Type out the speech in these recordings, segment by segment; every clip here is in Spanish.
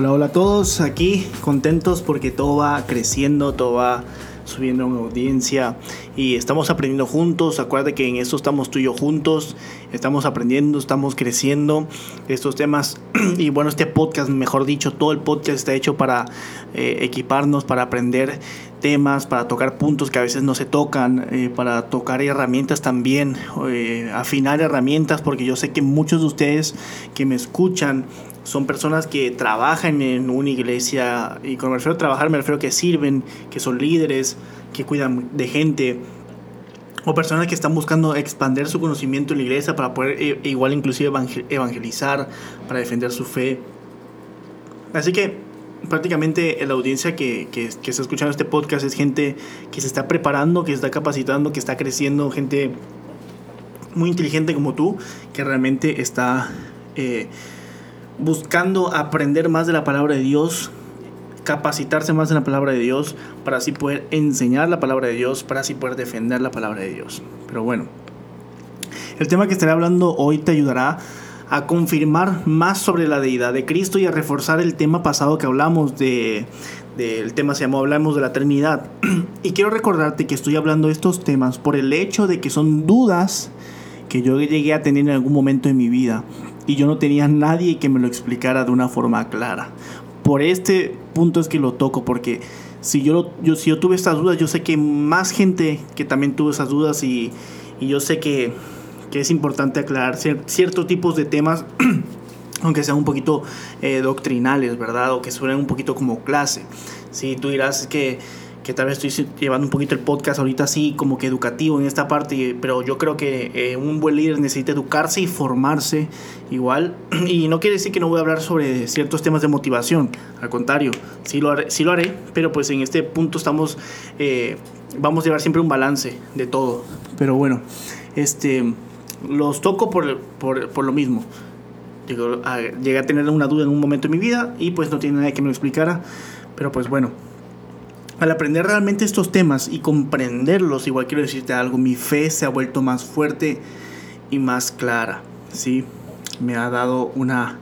Hola, hola a todos, aquí contentos porque todo va creciendo, todo va subiendo una audiencia y estamos aprendiendo juntos. Acuérdate que en esto estamos tú y yo juntos, estamos aprendiendo, estamos creciendo estos temas. Y bueno, este podcast, mejor dicho, todo el podcast está hecho para eh, equiparnos, para aprender temas, para tocar puntos que a veces no se tocan, eh, para tocar herramientas también, eh, afinar herramientas, porque yo sé que muchos de ustedes que me escuchan son personas que trabajan en una iglesia, y cuando me refiero a trabajar me refiero a que sirven, que son líderes, que cuidan de gente, o personas que están buscando expandir su conocimiento en la iglesia para poder eh, igual inclusive evangelizar, para defender su fe. Así que prácticamente la audiencia que, que, que, está escuchando este podcast es gente que se está preparando, que se está capacitando, que está creciendo, gente muy inteligente como tú, que realmente está eh, buscando aprender más de la palabra de Dios, capacitarse más en la palabra de Dios, para así poder enseñar la palabra de Dios, para así poder defender la palabra de Dios. Pero bueno, el tema que estaré hablando hoy te ayudará a confirmar más sobre la deidad de Cristo y a reforzar el tema pasado que hablamos de, el tema se llamó Hablamos de la Trinidad. y quiero recordarte que estoy hablando de estos temas por el hecho de que son dudas que yo llegué a tener en algún momento de mi vida y yo no tenía nadie que me lo explicara de una forma clara. Por este punto es que lo toco porque si yo, yo, si yo tuve estas dudas, yo sé que más gente que también tuvo esas dudas y, y yo sé que que es importante aclarar ciertos tipos de temas, aunque sean un poquito eh, doctrinales, ¿verdad? O que suenen un poquito como clase. Si tú dirás que, que tal vez estoy llevando un poquito el podcast ahorita así como que educativo en esta parte, pero yo creo que eh, un buen líder necesita educarse y formarse igual. Y no quiere decir que no voy a hablar sobre ciertos temas de motivación, al contrario, sí lo haré, sí lo haré pero pues en este punto estamos, eh, vamos a llevar siempre un balance de todo. Pero bueno, este los toco por, por, lo mismo. Digo, llegué a tener una duda en un momento de mi vida y pues no tiene nadie que me lo explicara. Pero pues bueno, al aprender realmente estos temas y comprenderlos, igual quiero decirte algo, mi fe se ha vuelto más fuerte y más clara. ¿sí? Me ha dado una,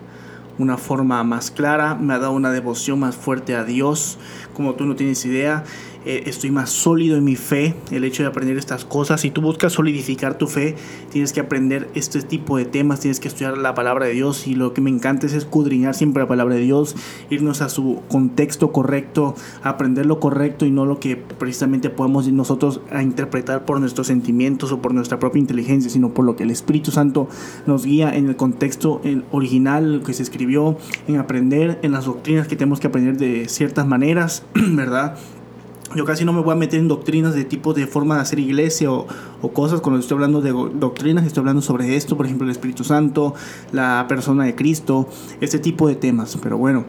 una forma más clara, me ha dado una devoción más fuerte a Dios, como tú no tienes idea. Eh, estoy más sólido en mi fe, el hecho de aprender estas cosas. Si tú buscas solidificar tu fe, tienes que aprender este tipo de temas, tienes que estudiar la palabra de Dios y lo que me encanta es escudriñar siempre la palabra de Dios, irnos a su contexto correcto, aprender lo correcto y no lo que precisamente podemos nosotros a interpretar por nuestros sentimientos o por nuestra propia inteligencia, sino por lo que el Espíritu Santo nos guía en el contexto original que se escribió, en aprender en las doctrinas que tenemos que aprender de ciertas maneras, ¿verdad? Yo casi no me voy a meter en doctrinas de tipo de forma de hacer iglesia o, cosas. Cuando estoy hablando de doctrinas, estoy hablando sobre esto, por ejemplo, el Espíritu Santo, la persona de Cristo, este tipo de temas. Pero bueno,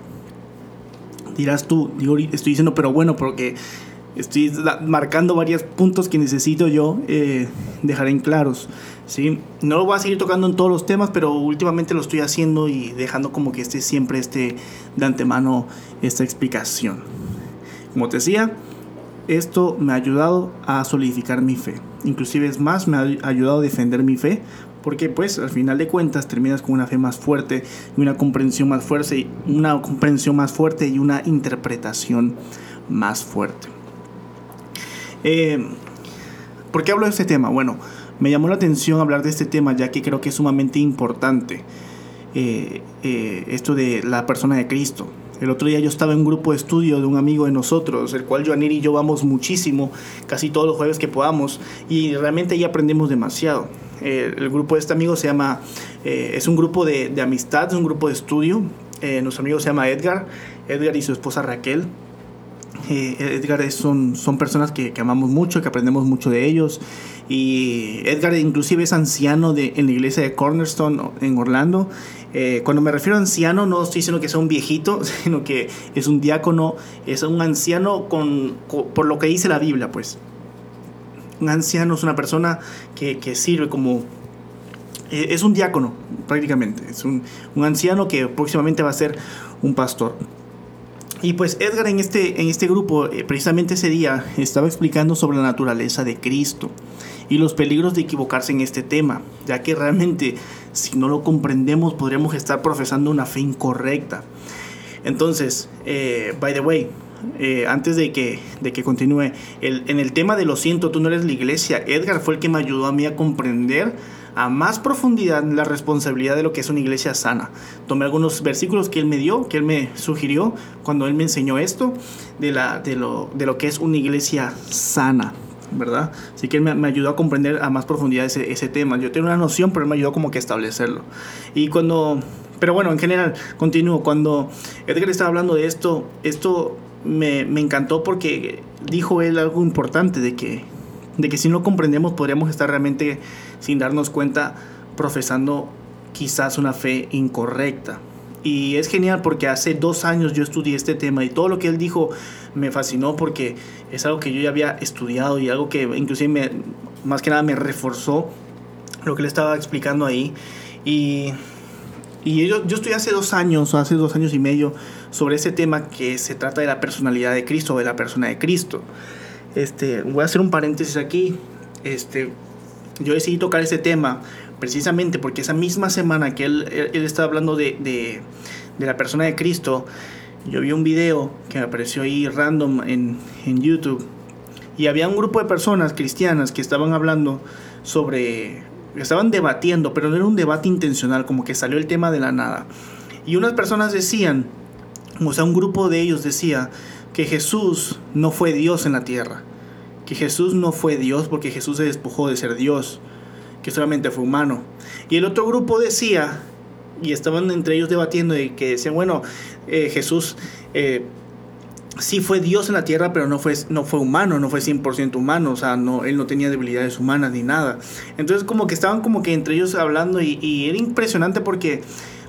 dirás tú, estoy diciendo, pero bueno, porque estoy marcando varios puntos que necesito yo eh, dejar en claros. ¿sí? No lo voy a seguir tocando en todos los temas, pero últimamente lo estoy haciendo y dejando como que esté siempre este, de antemano esta explicación. Como te decía, esto me ha ayudado a solidificar mi fe. Inclusive es más, me ha ayudado a defender mi fe porque pues al final de cuentas terminas con una fe más fuerte y una comprensión más fuerte, una comprensión más fuerte y una interpretación más fuerte. Eh, ¿Por qué hablo de este tema? Bueno, me llamó la atención hablar de este tema ya que creo que es sumamente importante eh, eh, esto de la persona de Cristo. El otro día yo estaba en un grupo de estudio de un amigo de nosotros, el cual Joanir y yo vamos muchísimo, casi todos los jueves que podamos, y realmente ahí aprendemos demasiado. Eh, el grupo de este amigo se llama, eh, es un grupo de, amistad, es un grupo de estudio. Eh, nuestro amigo se llama Edgar, Edgar y su esposa Raquel. Edgar son, son personas que, que, amamos mucho, que aprendemos mucho de ellos. Y Edgar inclusive es anciano de, en la iglesia de Cornerstone en Orlando. Eh, cuando me refiero a anciano, no estoy diciendo que sea un viejito, sino que es un diácono, es un anciano con, por lo que dice la Biblia, pues. Un anciano es una persona que, sirve como... Eh, es un diácono, prácticamente. Es un, un, anciano que próximamente va a ser un pastor. Y pues Edgar en este, en este grupo, eh, precisamente ese día, estaba explicando sobre la naturaleza de Cristo y los peligros de equivocarse en este tema, ya que realmente si no lo comprendemos podríamos estar profesando una fe incorrecta. Entonces, eh, by the way, eh, antes de que, de que continúe, en el tema de lo siento, tú no eres la iglesia, Edgar fue el que me ayudó a mí a comprender a más profundidad la responsabilidad de lo que es una iglesia sana. Tomé algunos versículos que él me dio, que él me sugirió cuando él me enseñó esto, de, la, de, lo, de lo que es una iglesia sana. ¿Verdad? Así que él me, ayudó a comprender a más profundidad ese, ese, tema. Yo tengo una noción, pero él me ayudó como que a establecerlo. Y cuando, pero bueno, en general, continúo. Cuando Edgar estaba hablando de esto, esto me, me encantó porque dijo él algo importante de que, de que si no comprendemos podríamos estar realmente sin darnos cuenta profesando quizás una fe incorrecta. Y es genial porque hace dos años yo estudié este tema y todo lo que él dijo me fascinó porque es algo que yo ya había estudiado y algo que inclusive me, más que nada me reforzó lo que le estaba explicando ahí. Y, y yo, yo estudié hace dos años, o hace dos años y medio, sobre ese tema que se trata de la personalidad de Cristo, de la persona de Cristo. Este, voy a hacer un paréntesis aquí. Este, yo decidí tocar ese tema precisamente porque esa misma semana que él, estaba hablando de, la persona de Cristo, yo vi un video que apareció ahí random en, en YouTube y había un grupo de personas cristianas que estaban hablando sobre, estaban debatiendo, pero no era un debate intencional, como que salió el tema de la nada. Y unas personas decían, o sea, un grupo de ellos decía que Jesús no fue Dios en la tierra, que Jesús no fue Dios porque Jesús se despojó de ser Dios, que solamente fue humano. Y el otro grupo decía, y estaban entre ellos debatiendo, y que decían, bueno, eh, Jesús eh, sí fue Dios en la tierra, pero no fue, no fue humano, no fue 100% humano, o sea, no, él no tenía debilidades humanas ni nada. Entonces como que estaban como que entre ellos hablando y, y era impresionante porque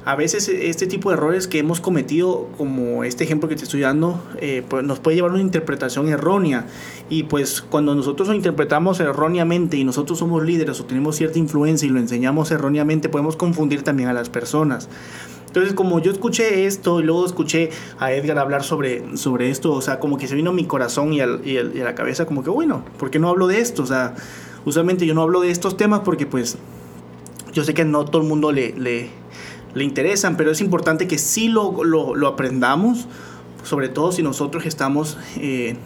a veces este tipo de errores que hemos cometido, como este ejemplo que te estoy dando, eh, pues nos puede llevar a una interpretación errónea. Y pues cuando nosotros lo interpretamos erróneamente y nosotros somos líderes o tenemos cierta influencia y lo enseñamos erróneamente, podemos confundir también a las personas. Entonces, como yo escuché esto y luego escuché a Edgar hablar sobre, sobre esto, o sea, como que se vino a mi corazón y, al, y, a la cabeza, como que, bueno, ¿por qué no hablo de esto? O sea, usualmente yo no hablo de estos temas porque pues yo sé que no todo el mundo le, le, le interesan, pero es importante que sí lo, lo, aprendamos, sobre todo si nosotros estamos eh,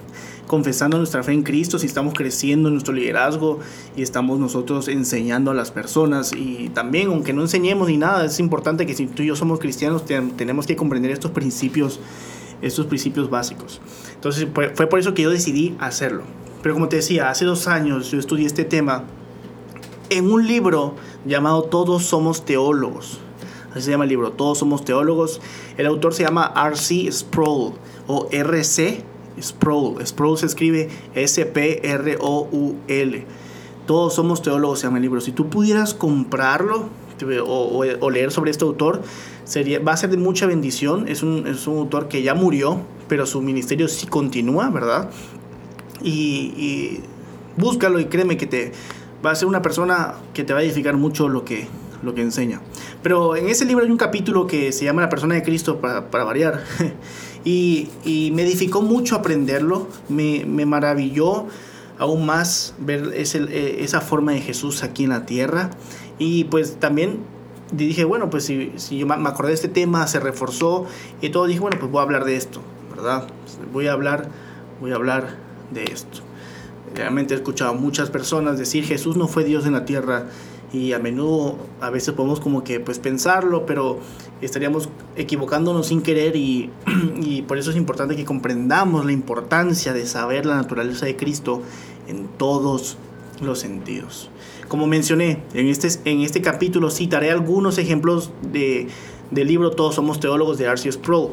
confesando nuestra fe en Cristo, si estamos creciendo en nuestro liderazgo y estamos nosotros enseñando a las personas. Y también, aunque no enseñemos ni nada, es importante que si tú y yo somos cristianos, tenemos que comprender estos principios, estos principios básicos. Entonces, fue por eso que yo decidí hacerlo. Pero como te decía, hace dos años yo estudié este tema en un libro llamado Todos somos teólogos. Así se llama el libro, Todos somos teólogos. El autor se llama R.C. Sproul o R.C. Sproul. Sproul se escribe S-P-R-O-U-L. Todos somos teólogos se llama el libro. Si tú pudieras comprarlo o, leer sobre este autor, sería, va a ser de mucha bendición. Es un, es un autor que ya murió, pero su ministerio sí continúa, ¿verdad? Y, y búscalo y créeme que te va a ser una persona que te va a edificar mucho lo que, lo que enseña. Pero en ese libro hay un capítulo que se llama La persona de Cristo, para, variar. y, me edificó mucho aprenderlo, me, me maravilló aún más ver ese, eh, esa forma de Jesús aquí en la tierra. Y pues también dije, bueno, pues si, yo me acordé de este tema, se reforzó y todo, dije, bueno, pues voy a hablar de esto, ¿verdad? Voy a hablar, voy a hablar de esto. Realmente he escuchado muchas personas decir Jesús no fue Dios en la tierra y a menudo a veces podemos como que pues pensarlo, pero estaríamos equivocándonos sin querer y, y, por eso es importante que comprendamos la importancia de saber la naturaleza de Cristo en todos los sentidos. Como mencioné, en este, en este capítulo citaré algunos ejemplos de, del libro Todos somos teólogos de Arceus Pro.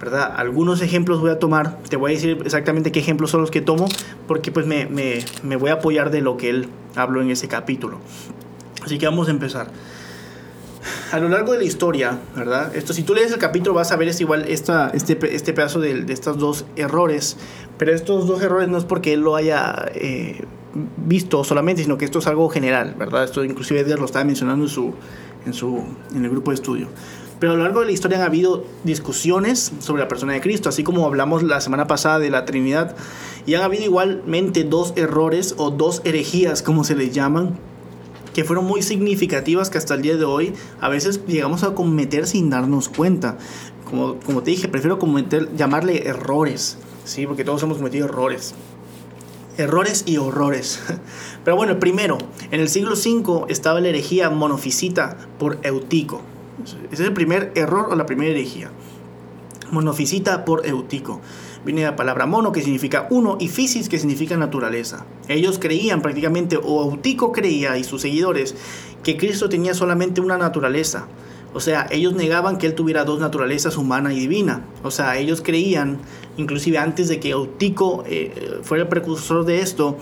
¿verdad? Algunos ejemplos voy a tomar, te voy a decir exactamente qué ejemplos son los que tomo, porque pues me, me, me voy a apoyar de lo que él habló en ese capítulo. Así que vamos a empezar. A lo largo de la historia, ¿verdad? Esto, si tú lees el capítulo vas a ver es igual esta, este, este pedazo de, de estos dos errores, pero estos dos errores no es porque él lo haya eh, visto solamente, sino que esto es algo general, ¿verdad? Esto inclusive Edgar lo estaba mencionando en, su, en, su, en el grupo de estudio. Pero a lo largo de la historia han habido discusiones sobre la persona de Cristo, así como hablamos la semana pasada de la Trinidad, y han habido igualmente dos errores o dos herejías, como se les llaman, que fueron muy significativas que hasta el día de hoy a veces llegamos a cometer sin darnos cuenta. como, como te dije, prefiero llamarle errores, ¿sí? Porque todos hemos cometido errores. Errores y horrores. Pero bueno, primero, en el siglo V estaba la herejía monofisita por Eutico. Ese es el primer error o la primera herejía. Monofisita por Eutico. Viene la palabra mono que significa uno y fisis que significa naturaleza. Ellos creían prácticamente, o Eutico creía y sus seguidores, que Cristo tenía solamente una naturaleza. O sea, ellos negaban que él tuviera dos naturalezas, humana y divina. O sea, ellos creían, inclusive antes de que Eutico eh, fuera el precursor de esto,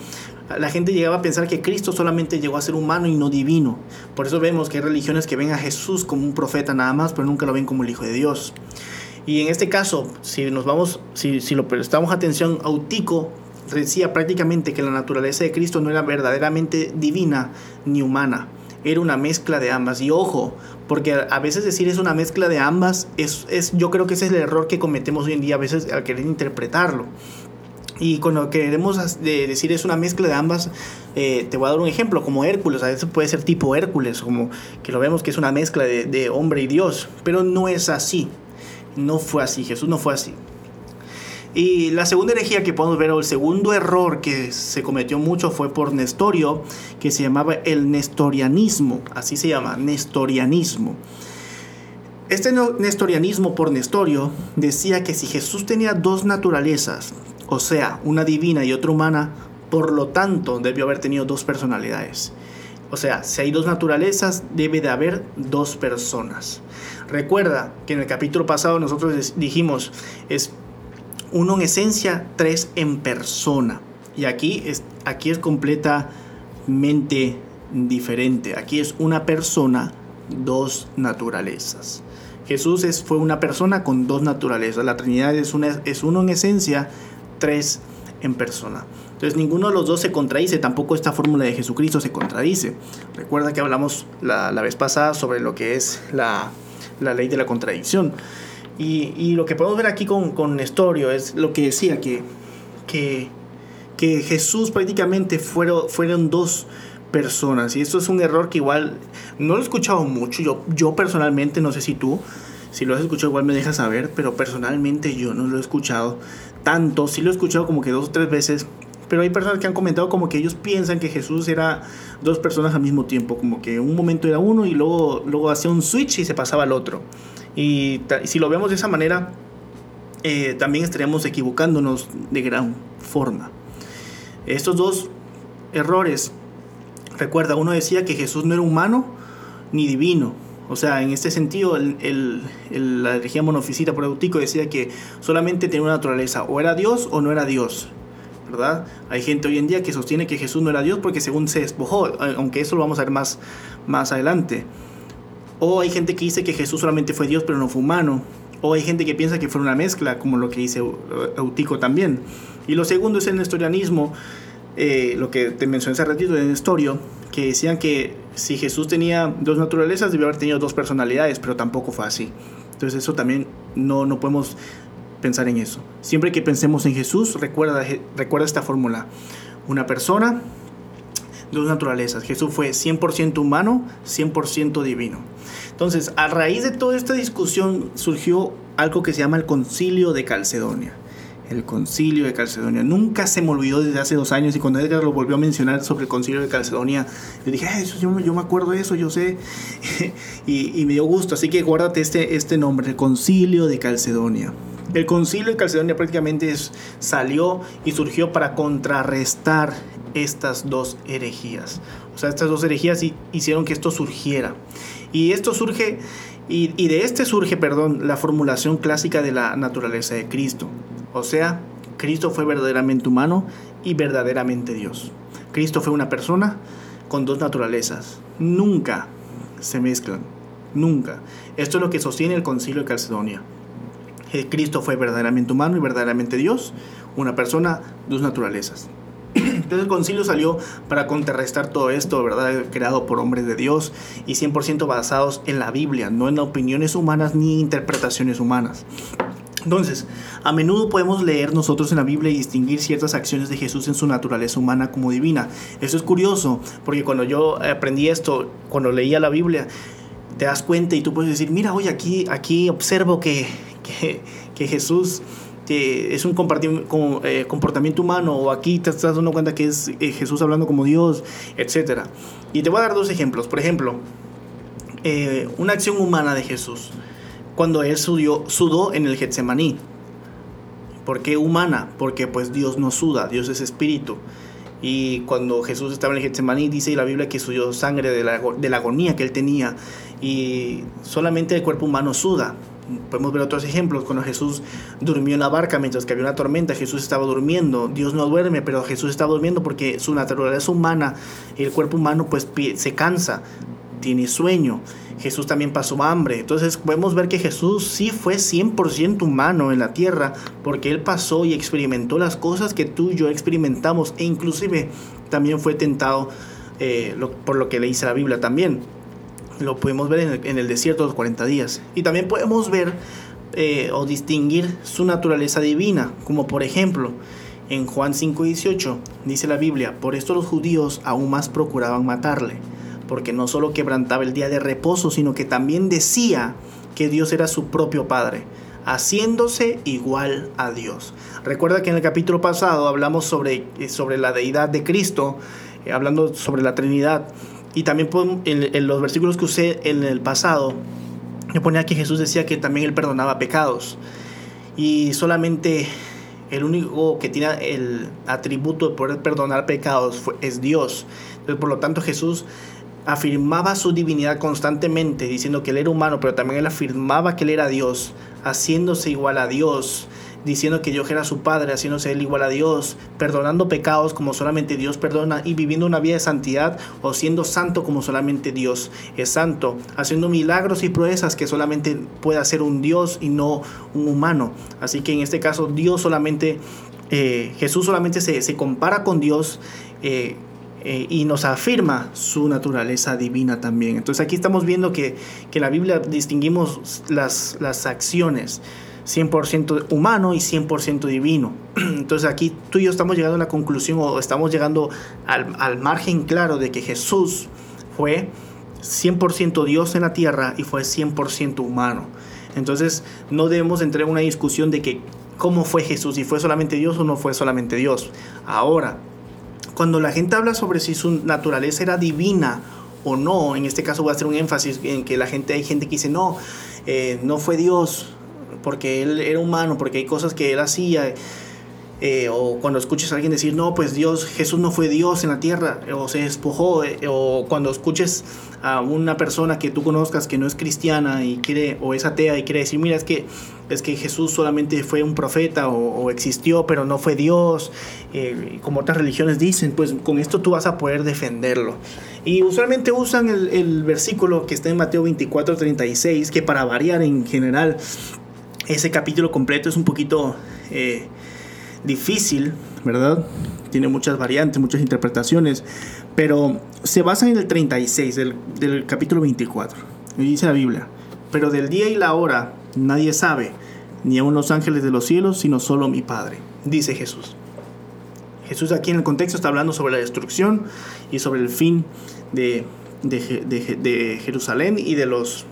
la gente llegaba a pensar que Cristo solamente llegó a ser humano y no divino. Por eso vemos que hay religiones que ven a Jesús como un profeta nada más, pero nunca lo ven como el Hijo de Dios. Y en este caso, si nos vamos, si, si lo prestamos atención, Eutico decía prácticamente que la naturaleza de Cristo no era verdaderamente divina ni humana era una mezcla de ambas. Y ojo, porque a veces decir es una mezcla de ambas, es, es, yo creo que ese es el error que cometemos hoy en día a veces al querer interpretarlo. Y cuando queremos decir es una mezcla de ambas, eh, te voy a dar un ejemplo, como Hércules, a veces puede ser tipo Hércules, como que lo vemos que es una mezcla de, de hombre y Dios, pero no es así, no fue así, Jesús no fue así. Y la segunda herejía que podemos ver, o el segundo error que se cometió mucho fue por Nestorio, que se llamaba el nestorianismo, así se llama, nestorianismo. Este nestorianismo por Nestorio decía que si Jesús tenía dos naturalezas, o sea, una divina y otra humana, por lo tanto debió haber tenido dos personalidades. O sea, si hay dos naturalezas, debe de haber dos personas. Recuerda que en el capítulo pasado nosotros dijimos, es uno en esencia, tres en persona. Y aquí es, aquí es completamente diferente. Aquí es una persona, dos naturalezas. Jesús es, fue una persona con dos naturalezas. La Trinidad es, una, es uno en esencia, tres en persona. Entonces ninguno de los dos se contradice, tampoco esta fórmula de Jesucristo se contradice. Recuerda que hablamos la, vez pasada sobre lo que es la, la ley de la contradicción. Y, lo que podemos ver aquí con, con Nestorio es lo que decía, que, que, que Jesús prácticamente fueron, fueron dos personas. Y esto es un error que igual no lo he escuchado mucho. Yo, yo personalmente, no sé si tú, si lo has escuchado igual me dejas saber, pero personalmente yo no lo he escuchado tanto. Sí lo he escuchado como que dos o tres veces. Pero hay personas que han comentado como que ellos piensan que Jesús era dos personas al mismo tiempo, como que un momento era uno y luego, luego hacía un switch y se pasaba al otro. Y si lo vemos de esa manera, eh, también estaríamos equivocándonos de gran forma. Estos dos errores, recuerda, uno decía que Jesús no era humano ni divino. O sea, en este sentido, el, la energía monofisita por Eutico decía que solamente tenía una naturaleza, o era Dios o no era Dios. ¿Verdad? Hay gente hoy en día que sostiene que Jesús no era Dios porque según se despojó, aunque eso lo vamos a ver más, más adelante. O hay gente que dice que Jesús solamente fue Dios pero no fue humano. O hay gente que piensa que fue una mezcla, como lo que dice Eutico también. Y lo segundo es el nestorianismo, eh, lo que te mencioné hace ratito de Nestorio, que decían que si Jesús tenía dos naturalezas, debió haber tenido dos personalidades, pero tampoco fue así. Entonces eso también no, no podemos pensar en eso. Siempre que pensemos en Jesús, recuerda, recuerda esta fórmula. Una persona, dos naturalezas. Jesús fue 100% humano, 100% divino. Entonces, a raíz de toda esta discusión surgió algo que se llama el concilio de Calcedonia. El concilio de Calcedonia. Nunca se me olvidó desde hace dos años y cuando Edgar lo volvió a mencionar sobre el concilio de Calcedonia, yo dije, eso, yo, me acuerdo de eso, yo sé. y, me dio gusto, así que guárdate este, este nombre, el concilio de Calcedonia. El concilio de Calcedonia prácticamente salió y surgió para contrarrestar estas dos herejías. O sea, estas dos herejías hicieron que esto surgiera. Y esto surge, y, y de este surge, perdón, la formulación clásica de la naturaleza de Cristo. O sea, Cristo fue verdaderamente humano y verdaderamente Dios. Cristo fue una persona con dos naturalezas. Nunca se mezclan. Nunca. Esto es lo que sostiene el concilio de Calcedonia. Cristo fue verdaderamente humano y verdaderamente Dios, una persona, dos naturalezas. Entonces el concilio salió para contrarrestar todo esto, ¿verdad? Creado por hombres de Dios y 100% basados en la Biblia, no en opiniones humanas ni interpretaciones humanas. Entonces, a menudo podemos leer nosotros en la Biblia y distinguir ciertas acciones de Jesús en su naturaleza humana como divina. Eso es curioso, porque cuando yo aprendí esto, cuando leía la Biblia, te das cuenta y tú puedes decir, mira, hoy aquí, aquí observo que, que, Jesús es un eh, comportamiento humano o aquí te estás dando cuenta que es eh, Jesús hablando como Dios, etc. Y te voy a dar dos ejemplos. Por ejemplo, eh, una acción humana de Jesús cuando él sudó en el Getsemaní. ¿Por qué humana? Porque pues Dios no suda, Dios es espíritu. Y cuando Jesús estaba en el Getsemaní, dice la Biblia que sudó sangre de la, de la agonía que él tenía. Y solamente el cuerpo humano suda. Podemos ver otros ejemplos, cuando Jesús durmió en la barca mientras que había una tormenta, Jesús estaba durmiendo, Dios no duerme, pero Jesús estaba durmiendo porque su naturaleza humana, el cuerpo humano pues se cansa, tiene sueño. Jesús también pasó hambre. Entonces podemos ver que Jesús sí fue 100% humano en la tierra porque Él pasó y experimentó las cosas que tú y yo experimentamos e inclusive también fue tentado eh, por lo que le dice la Biblia también. Lo podemos ver en el, desierto de los 40 días. Y también podemos ver eh, o distinguir su naturaleza divina, como por ejemplo en Juan 5:18 dice la Biblia, por esto los judíos aún más procuraban matarle porque no solo quebrantaba el día de reposo, sino que también decía que Dios era su propio Padre, haciéndose igual a Dios. Recuerda que en el capítulo pasado hablamos sobre, eh, sobre la deidad de Cristo, eh, hablando sobre la Trinidad, y también en, los versículos que usé en el pasado, yo ponía que Jesús decía que también él perdonaba pecados, y solamente el único que tiene el atributo de poder perdonar pecados es Dios. Entonces, por lo tanto, Jesús afirmaba su divinidad constantemente, diciendo que él era humano, pero también él afirmaba que él era Dios, haciéndose igual a Dios, diciendo que Dios era su Padre, haciéndose él igual a Dios, perdonando pecados como solamente Dios perdona y viviendo una vida de santidad o siendo santo como solamente Dios es santo, haciendo milagros y proezas que solamente puede hacer un Dios y no un humano. Así que en este caso Dios solamente, eh, Jesús solamente se, se, compara con Dios. Eh, eh, y nos afirma su naturaleza divina también. Entonces aquí estamos viendo que, que en la Biblia distinguimos las, las acciones. 100% humano y 100% divino. Entonces aquí tú y yo estamos llegando a la conclusión o estamos llegando al, al margen claro de que Jesús fue 100% Dios en la tierra y fue 100% humano. Entonces no debemos entrar en una discusión de que cómo fue Jesús, si fue solamente Dios o no fue solamente Dios. Ahora, cuando la gente habla sobre si su naturaleza era divina o no, en este caso voy a hacer un énfasis en que la gente, hay gente que dice, no, eh, no fue Dios, porque él era humano, porque hay cosas que él hacía. Eh, o cuando escuches a alguien decir, no, pues Dios, Jesús no fue Dios en la tierra, o se despojó, eh, o cuando escuches a una persona que tú conozcas que no es cristiana y quiere, o es atea y quiere decir, mira, es que, es que Jesús solamente fue un profeta o, existió, pero no fue Dios, eh, como otras religiones dicen, pues con esto tú vas a poder defenderlo. Y usualmente usan el, el versículo que está en Mateo 24, 36, que para variar en general, ese capítulo completo es un poquito difícil, ¿verdad? Tiene muchas variantes, muchas interpretaciones, pero se basa en el 36 del, capítulo 24. Y dice la Biblia, pero del día y la hora nadie sabe, ni aun los ángeles de los cielos, sino solo mi Padre, dice Jesús. Jesús aquí en el contexto está hablando sobre la destrucción y sobre el fin de, de, Jerusalén y, de los,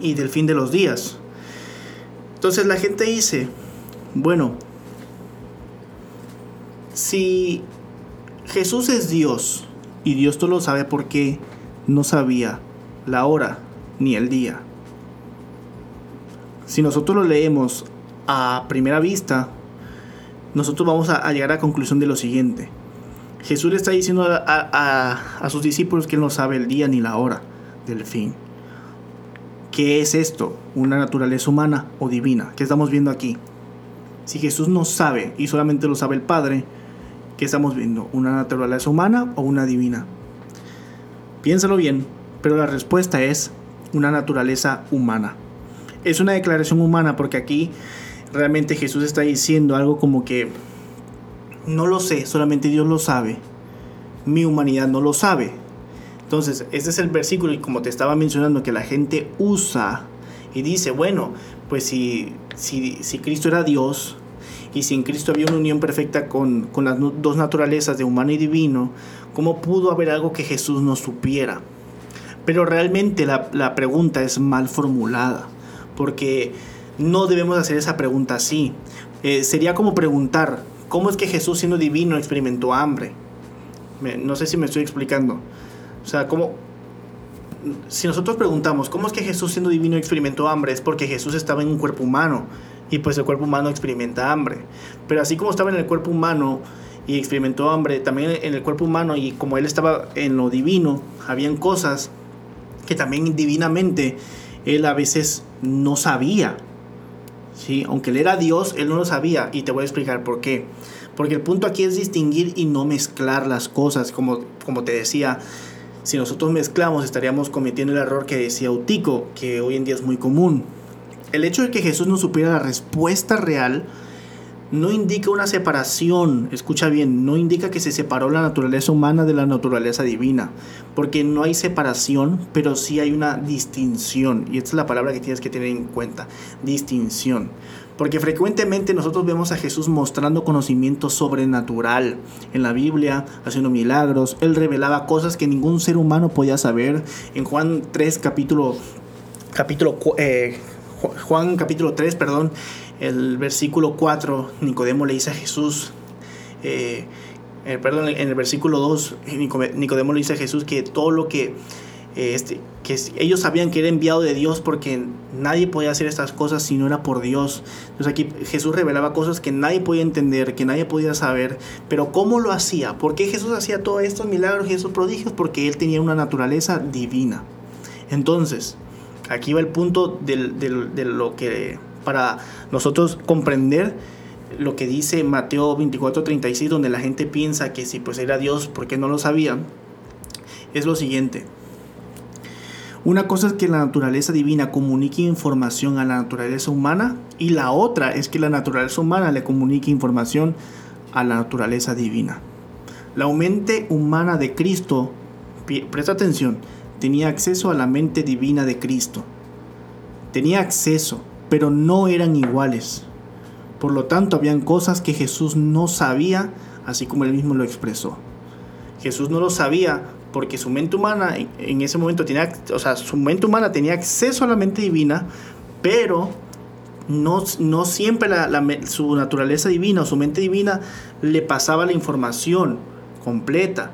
y del fin de los días. Entonces la gente dice, bueno, si Jesús es Dios y Dios todo lo sabe porque no sabía la hora ni el día. Si nosotros lo leemos a primera vista, nosotros vamos a, llegar a la conclusión de lo siguiente. Jesús le está diciendo a, sus discípulos que él no sabe el día ni la hora del fin. ¿Qué es esto? ¿Una naturaleza humana o divina? ¿Qué estamos viendo aquí? Si Jesús no sabe y solamente lo sabe el Padre, ¿Qué estamos viendo? ¿Una naturaleza humana o una divina? Piénsalo bien, pero la respuesta es una naturaleza humana. Es una declaración humana porque aquí realmente Jesús está diciendo algo como que no lo sé, solamente Dios lo sabe. Mi humanidad no lo sabe. Entonces, este es el versículo y como te estaba mencionando que la gente usa y dice, bueno, pues si, si, si Cristo era Dios, y si en Cristo había una unión perfecta con, las dos naturalezas de humano y divino, ¿cómo pudo haber algo que Jesús no supiera? Pero realmente la, pregunta es mal formulada, porque no debemos hacer esa pregunta así. Eh, sería como preguntar, ¿cómo es que Jesús siendo divino experimentó hambre? no sé si me estoy explicando. O sea, ¿cómo, si nosotros preguntamos, ¿cómo es que Jesús siendo divino experimentó hambre? Es porque Jesús estaba en un cuerpo humano y pues el cuerpo humano experimenta hambre. Pero así como estaba en el cuerpo humano y experimentó hambre, también en el cuerpo humano y como él estaba en lo divino, habían cosas que también divinamente él a veces no sabía. ¿sí? Aunque él era Dios, él no lo sabía y te voy a explicar por qué. Porque el punto aquí es distinguir y no mezclar las cosas, como, como te decía. Si nosotros mezclamos estaríamos cometiendo el error que decía Utico, que hoy en día es muy común. El hecho de que Jesús no supiera la respuesta real no indica una separación, escucha bien, no indica que se separó la naturaleza humana de la naturaleza divina, porque no hay separación, pero sí hay una distinción, y esta es la palabra que tienes que tener en cuenta, distinción. Porque frecuentemente nosotros vemos a Jesús mostrando conocimiento sobrenatural en la Biblia, haciendo milagros. Él revelaba cosas que ningún ser humano podía saber. En Juan 3, capítulo, capítulo eh, Juan capítulo 3, perdón, el versículo 4, Nicodemo le dice a Jesús, eh, eh, perdón, en el versículo 2, Nicodemo le dice a Jesús que todo lo que este, ellos sabían que era enviado de Dios porque nadie podía hacer estas cosas si no era por Dios. Entonces aquí Jesús revelaba cosas que nadie podía entender, que nadie podía saber, pero ¿cómo lo hacía? ¿Por qué Jesús hacía todos estos milagros y estos prodigios? Porque él tenía una naturaleza divina. Entonces, aquí va el punto de lo que para nosotros comprender lo que dice Mateo 24:36, donde la gente piensa que si pues era Dios, ¿por qué no lo sabían? Es lo siguiente. Una cosa es que la naturaleza divina comunique información a la naturaleza humana y la otra es que la naturaleza humana le comunique información a la naturaleza divina. La mente humana de Cristo, presta atención, tenía acceso a la mente divina de Cristo. Tenía acceso, pero no eran iguales. Por lo tanto, habían cosas que Jesús no sabía, así como él mismo lo expresó. Jesús no lo sabía porque su mente humana en ese momento tenía, o sea, su mente humana tenía acceso a la mente divina, pero no, no siempre su naturaleza divina o su mente divina le pasaba la información completa.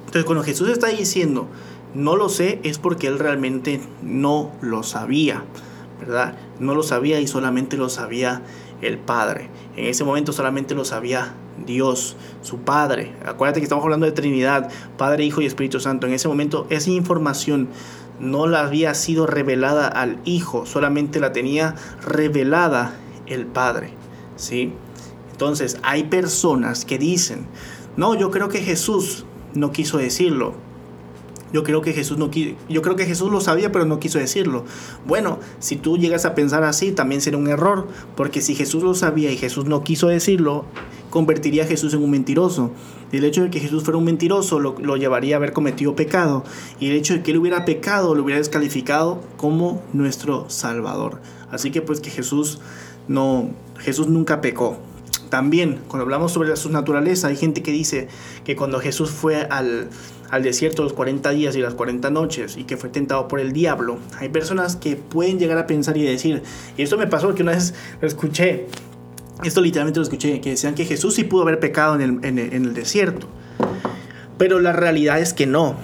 Entonces, cuando Jesús está diciendo, no lo sé, es porque él realmente no lo sabía, ¿verdad? No lo sabía y solamente lo sabía el Padre. En ese momento solamente lo sabía Dios, su Padre. Acuérdate que estamos hablando de Trinidad, Padre, Hijo y Espíritu Santo. En ese momento esa información no la había sido revelada al Hijo, solamente la tenía revelada el Padre. ¿sí? Entonces hay personas que dicen, no, yo creo que Jesús no quiso decirlo. Yo creo que Jesús no yo creo que Jesús lo sabía, pero no quiso decirlo. Bueno, si tú llegas a pensar así, también sería un error, porque si Jesús lo sabía y Jesús no quiso decirlo, convertiría a Jesús en un mentiroso. El hecho de que Jesús fuera un mentiroso lo, lo llevaría a haber cometido pecado. Y el hecho de que él hubiera pecado lo hubiera descalificado como nuestro Salvador. Así que pues que Jesús no, Jesús nunca pecó. También, cuando hablamos sobre su naturaleza, hay gente que dice que cuando Jesús fue al, al desierto los 40 días y las 40 noches y que fue tentado por el diablo, hay personas que pueden llegar a pensar y decir, y esto me pasó que una vez lo escuché, esto literalmente lo escuché, que decían que Jesús sí pudo haber pecado en el, desierto, pero la realidad es que no,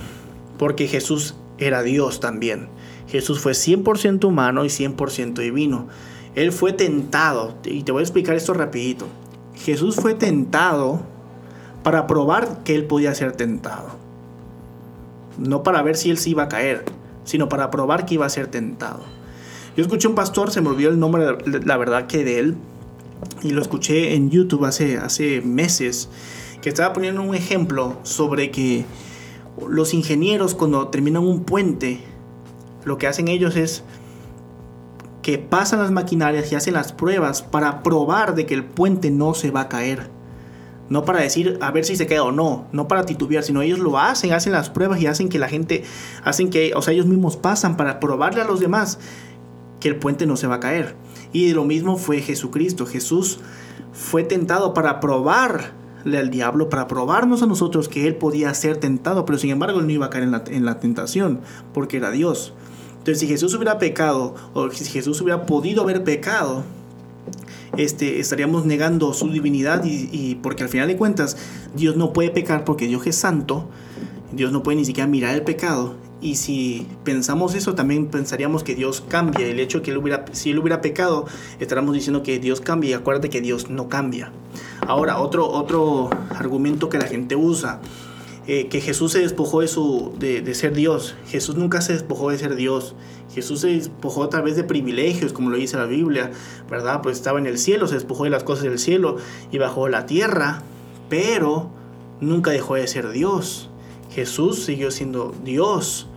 porque Jesús era Dios también. Jesús fue 100% humano y 100% divino. Él fue tentado, y te voy a explicar esto rapidito. Jesús fue tentado para probar que él podía ser tentado no para ver si él se iba a caer, sino para probar que iba a ser tentado. Yo escuché un pastor, se me olvidó el nombre, la verdad que de él, y lo escuché en YouTube hace, hace meses, que estaba poniendo un ejemplo sobre que los ingenieros cuando terminan un puente, lo que hacen ellos es que pasan las maquinarias y hacen las pruebas para probar de que el puente no se va a caer no para decir a ver si se queda o no, no para titubear, sino ellos lo hacen, hacen las pruebas y hacen que la gente, hacen que, o sea, ellos mismos pasan para probarle a los demás que el puente no se va a caer. Y lo mismo fue Jesucristo. Jesús fue tentado para probarle al diablo, para probarnos a nosotros que él podía ser tentado, pero sin embargo él no iba a caer en la, en la tentación, porque era Dios. Entonces, si Jesús hubiera pecado, o si Jesús hubiera podido haber pecado, este, estaríamos negando su divinidad y, porque al final de cuentas Dios no puede pecar porque Dios es santo, Dios no puede ni siquiera mirar el pecado. Y si pensamos eso, también pensaríamos que Dios cambia. El hecho de que él hubiera, si él hubiera pecado, estaríamos diciendo que Dios cambia. Y acuérdate que Dios no cambia. Ahora, otro, otro argumento que la gente usa eh, que Jesús se despojó de, su, de, ser Dios. Jesús nunca se despojó de ser Dios. Jesús se despojó a través de privilegios, como lo dice la Biblia, ¿verdad? Pues estaba en el cielo, se despojó de las cosas del cielo y bajó la tierra, pero nunca dejó de ser Dios. Jesús siguió siendo Dios.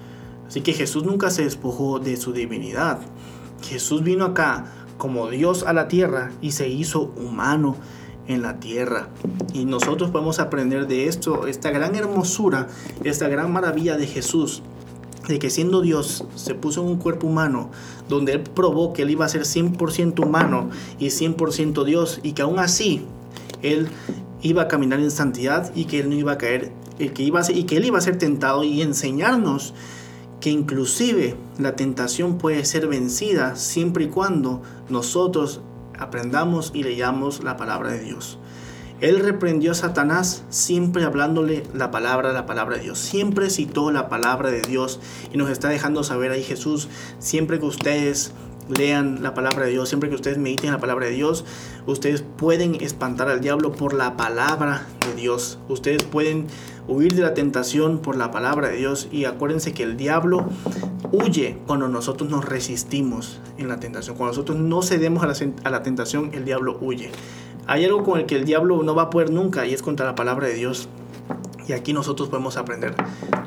Así que Jesús nunca se despojó de su divinidad. Jesús vino acá como Dios a la tierra y se hizo humano en la tierra. Y nosotros podemos aprender de esto, esta gran hermosura, esta gran maravilla de Jesús, de que siendo Dios se puso en un cuerpo humano, donde Él probó que Él iba a ser 100% humano y 100% Dios, y que aún así Él iba a caminar en santidad y que Él no iba a caer, que iba y que Él iba a ser tentado y enseñarnos que inclusive la tentación puede ser vencida siempre y cuando nosotros aprendamos y leamos la palabra de Dios. Él reprendió a Satanás siempre hablándole la palabra, la palabra de Dios. Siempre citó la palabra de Dios y nos está dejando saber ahí Jesús, siempre que ustedes lean la palabra de Dios, siempre que ustedes mediten la palabra de Dios, ustedes pueden espantar al diablo por la palabra de Dios. Ustedes pueden huir de la tentación por la palabra de Dios y acuérdense que el diablo huye cuando nosotros nos resistimos en la tentación. Cuando nosotros no cedemos a la, tentación, el diablo huye. Hay algo con el que el diablo no va a poder nunca y es contra la palabra de Dios. Y aquí nosotros podemos aprender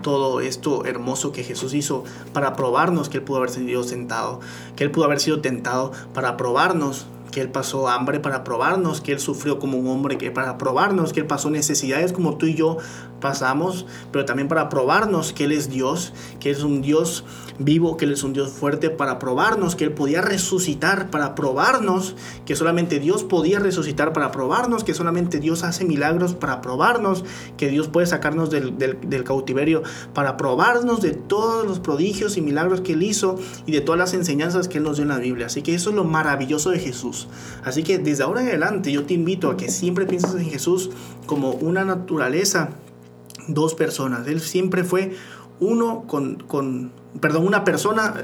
todo esto hermoso que Jesús hizo para probarnos que Él pudo haber sido sentado, que Él pudo haber sido tentado, para probarnos que Él pasó hambre, para probarnos que Él sufrió como un hombre, que para probarnos que Él pasó necesidades como tú y yo pasamos, pero también para probarnos que Él es Dios, que es un Dios vivo, que Él es un Dios fuerte, para probarnos que Él podía resucitar, para probarnos que solamente Dios podía resucitar, para probarnos que solamente Dios hace milagros, para probarnos que Dios puede sacarnos del, del, cautiverio, para probarnos de todos los prodigios y milagros que Él hizo y de todas las enseñanzas que Él nos dio en la Biblia. Así que eso es lo maravilloso de Jesús. Así que desde ahora en adelante yo te invito a que siempre pienses en Jesús como una naturaleza, dos personas. Él siempre fue uno con, con perdón, una persona,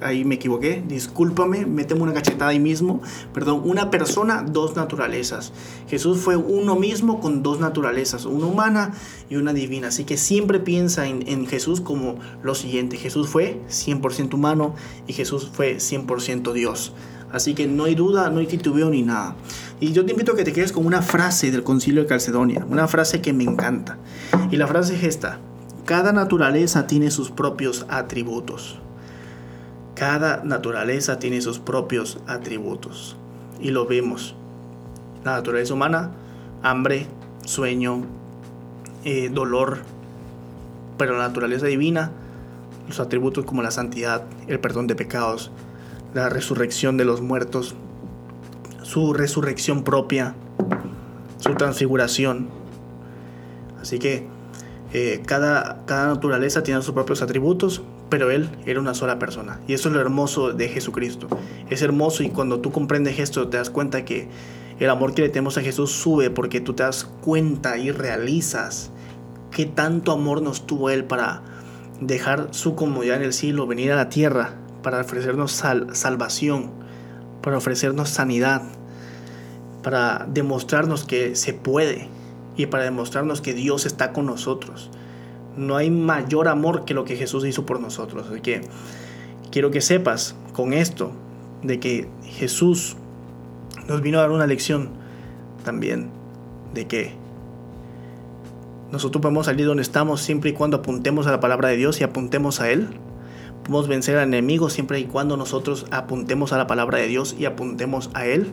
ahí, me equivoqué, discúlpame, méteme una cachetada ahí mismo, perdón, una persona, dos naturalezas. Jesús fue uno mismo con dos naturalezas, una humana y una divina. Así que siempre piensa en, Jesús como lo siguiente, Jesús fue 100% humano y Jesús fue 100% Dios. Así que no hay duda, no hay titubeo ni nada. Y yo te invito a que te quedes con una frase del concilio de Calcedonia, una frase que me encanta. Y la frase es esta, cada naturaleza tiene sus propios atributos. Cada naturaleza tiene sus propios atributos. Y lo vemos. La naturaleza humana, hambre, sueño, eh, dolor. Pero la naturaleza divina, los atributos como la santidad, el perdón de pecados, la resurrección de los muertos, su resurrección propia, su transfiguración. Así que eh, cada, cada naturaleza tiene sus propios atributos, pero Él era una sola persona. Y eso es lo hermoso de Jesucristo. Es hermoso y cuando tú comprendes esto te das cuenta que el amor que le tenemos a Jesús sube porque tú te das cuenta y realizas qué tanto amor nos tuvo Él para dejar su comodidad en el cielo, venir a la tierra para ofrecernos salvación, para ofrecernos sanidad, para demostrarnos que se puede, y para demostrarnos que Dios está con nosotros. No hay mayor amor que lo que Jesús hizo por nosotros. Así que quiero que sepas con esto de que Jesús nos vino a dar una lección también de que nosotros podemos salir donde estamos siempre y cuando apuntemos a la palabra de Dios y apuntemos a Él. Podemos vencer al enemigo siempre y cuando nosotros apuntemos a la palabra de Dios y apuntemos a Él.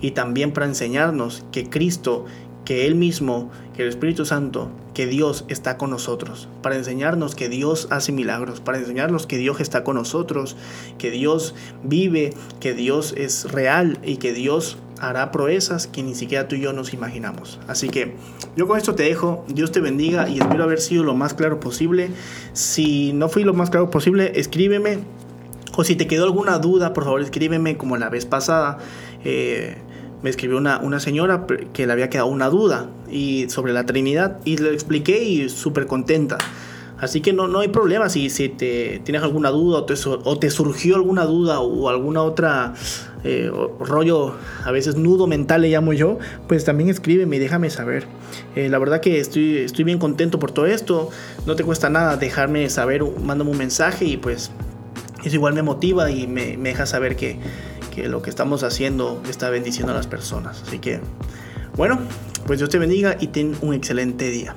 Y también para enseñarnos que Cristo que Él mismo, que el Espíritu Santo, que Dios está con nosotros, para enseñarnos que Dios hace milagros, para enseñarnos que Dios está con nosotros, que Dios vive, que Dios es real y que Dios hará proezas que ni siquiera tú y yo nos imaginamos. Así que yo con esto te dejo, Dios te bendiga y espero haber sido lo más claro posible. Si no fui lo más claro posible, escríbeme O si te quedó alguna duda, por favor escríbeme como la vez pasada. Eh, me escribió una, una señora que le había quedado una duda y sobre la Trinidad y le expliqué y súper contenta. Así que no, no hay problema si, si te tienes alguna duda o te surgió alguna duda o alguna otra eh, rollo, a veces nudo mental le llamo yo, pues también escríbeme y déjame saber. Eh, la verdad que estoy, estoy bien contento por todo esto. No te cuesta nada dejarme saber, mándame un mensaje y pues eso igual me motiva y me, me deja saber que, que lo que estamos haciendo está bendiciendo a las personas. Así que, bueno, pues Dios te bendiga y ten un excelente día.